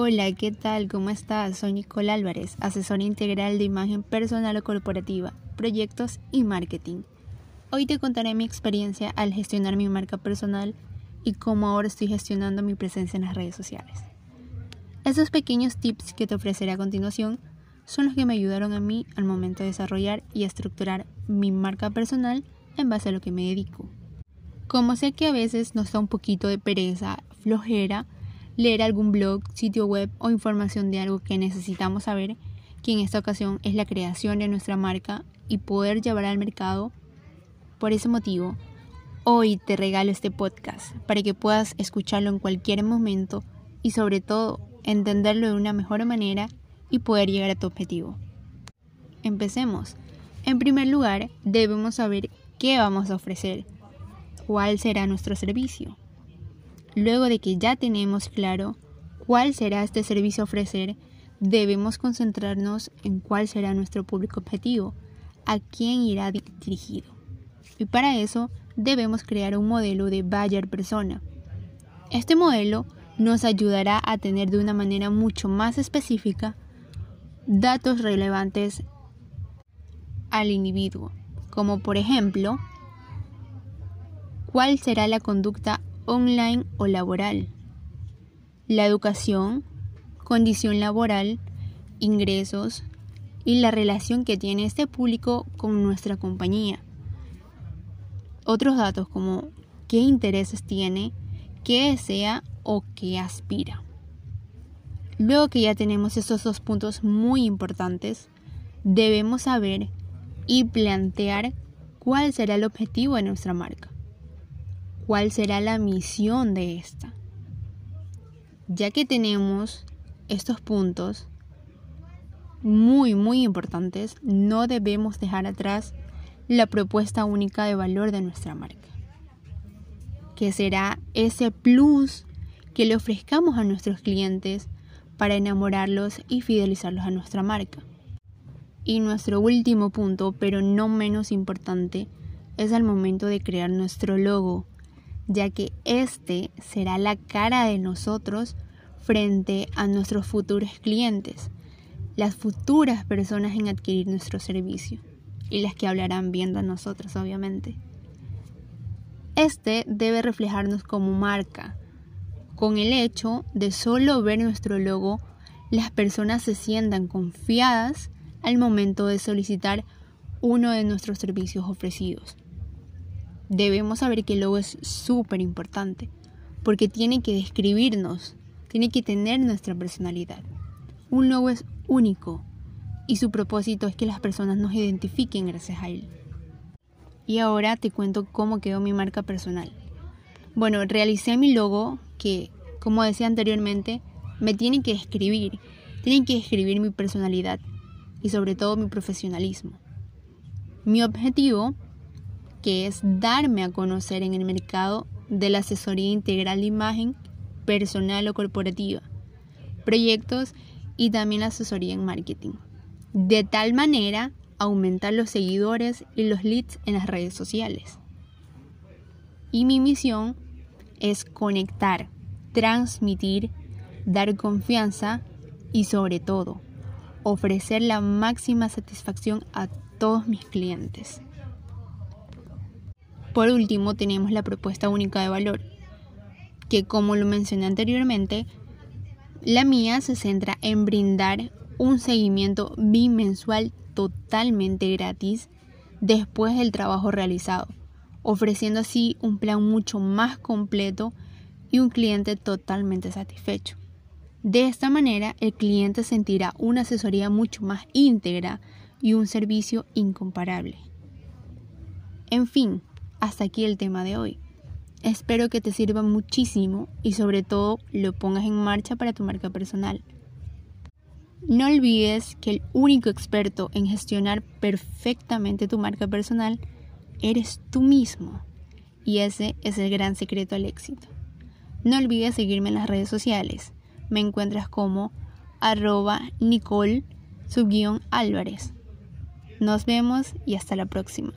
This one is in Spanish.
Hola, ¿qué tal? ¿Cómo estás? Soy Nicole Álvarez, asesora integral de imagen personal o corporativa, proyectos y marketing. Hoy te contaré mi experiencia al gestionar mi marca personal y cómo ahora estoy gestionando mi presencia en las redes sociales. Esos pequeños tips que te ofreceré a continuación son los que me ayudaron a mí al momento de desarrollar y estructurar mi marca personal en base a lo que me dedico. Como sé que a veces nos da un poquito de pereza, flojera, leer algún blog, sitio web o información de algo que necesitamos saber, que en esta ocasión es la creación de nuestra marca y poder llevar al mercado. Por ese motivo, hoy te regalo este podcast para que puedas escucharlo en cualquier momento y sobre todo entenderlo de una mejor manera y poder llegar a tu objetivo. Empecemos. En primer lugar, debemos saber qué vamos a ofrecer, cuál será nuestro servicio. Luego de que ya tenemos claro cuál será este servicio a ofrecer, debemos concentrarnos en cuál será nuestro público objetivo, a quién irá dirigido. Y para eso debemos crear un modelo de buyer persona. Este modelo nos ayudará a tener de una manera mucho más específica datos relevantes al individuo, como por ejemplo, cuál será la conducta online o laboral, la educación, condición laboral, ingresos y la relación que tiene este público con nuestra compañía. Otros datos como qué intereses tiene, qué desea o qué aspira. Luego que ya tenemos estos dos puntos muy importantes, debemos saber y plantear cuál será el objetivo de nuestra marca cuál será la misión de esta. Ya que tenemos estos puntos muy, muy importantes, no debemos dejar atrás la propuesta única de valor de nuestra marca, que será ese plus que le ofrezcamos a nuestros clientes para enamorarlos y fidelizarlos a nuestra marca. Y nuestro último punto, pero no menos importante, es el momento de crear nuestro logo, ya que este será la cara de nosotros frente a nuestros futuros clientes, las futuras personas en adquirir nuestro servicio y las que hablarán viendo a nosotros, obviamente. Este debe reflejarnos como marca. Con el hecho de solo ver nuestro logo, las personas se sientan confiadas al momento de solicitar uno de nuestros servicios ofrecidos debemos saber que el logo es súper importante, porque tiene que describirnos, tiene que tener nuestra personalidad. Un logo es único y su propósito es que las personas nos identifiquen gracias a él. Y ahora te cuento cómo quedó mi marca personal. Bueno, realicé mi logo que, como decía anteriormente, me tiene que describir, tiene que describir mi personalidad y sobre todo mi profesionalismo. Mi objetivo que es darme a conocer en el mercado de la asesoría integral de imagen personal o corporativa, proyectos y también asesoría en marketing. De tal manera, aumentar los seguidores y los leads en las redes sociales. Y mi misión es conectar, transmitir, dar confianza y sobre todo, ofrecer la máxima satisfacción a todos mis clientes. Por último, tenemos la propuesta única de valor, que como lo mencioné anteriormente, la mía se centra en brindar un seguimiento bimensual totalmente gratis después del trabajo realizado, ofreciendo así un plan mucho más completo y un cliente totalmente satisfecho. De esta manera, el cliente sentirá una asesoría mucho más íntegra y un servicio incomparable. En fin, hasta aquí el tema de hoy. Espero que te sirva muchísimo y sobre todo lo pongas en marcha para tu marca personal. No olvides que el único experto en gestionar perfectamente tu marca personal eres tú mismo y ese es el gran secreto al éxito. No olvides seguirme en las redes sociales. Me encuentras como arroba Nicole Álvarez. Nos vemos y hasta la próxima.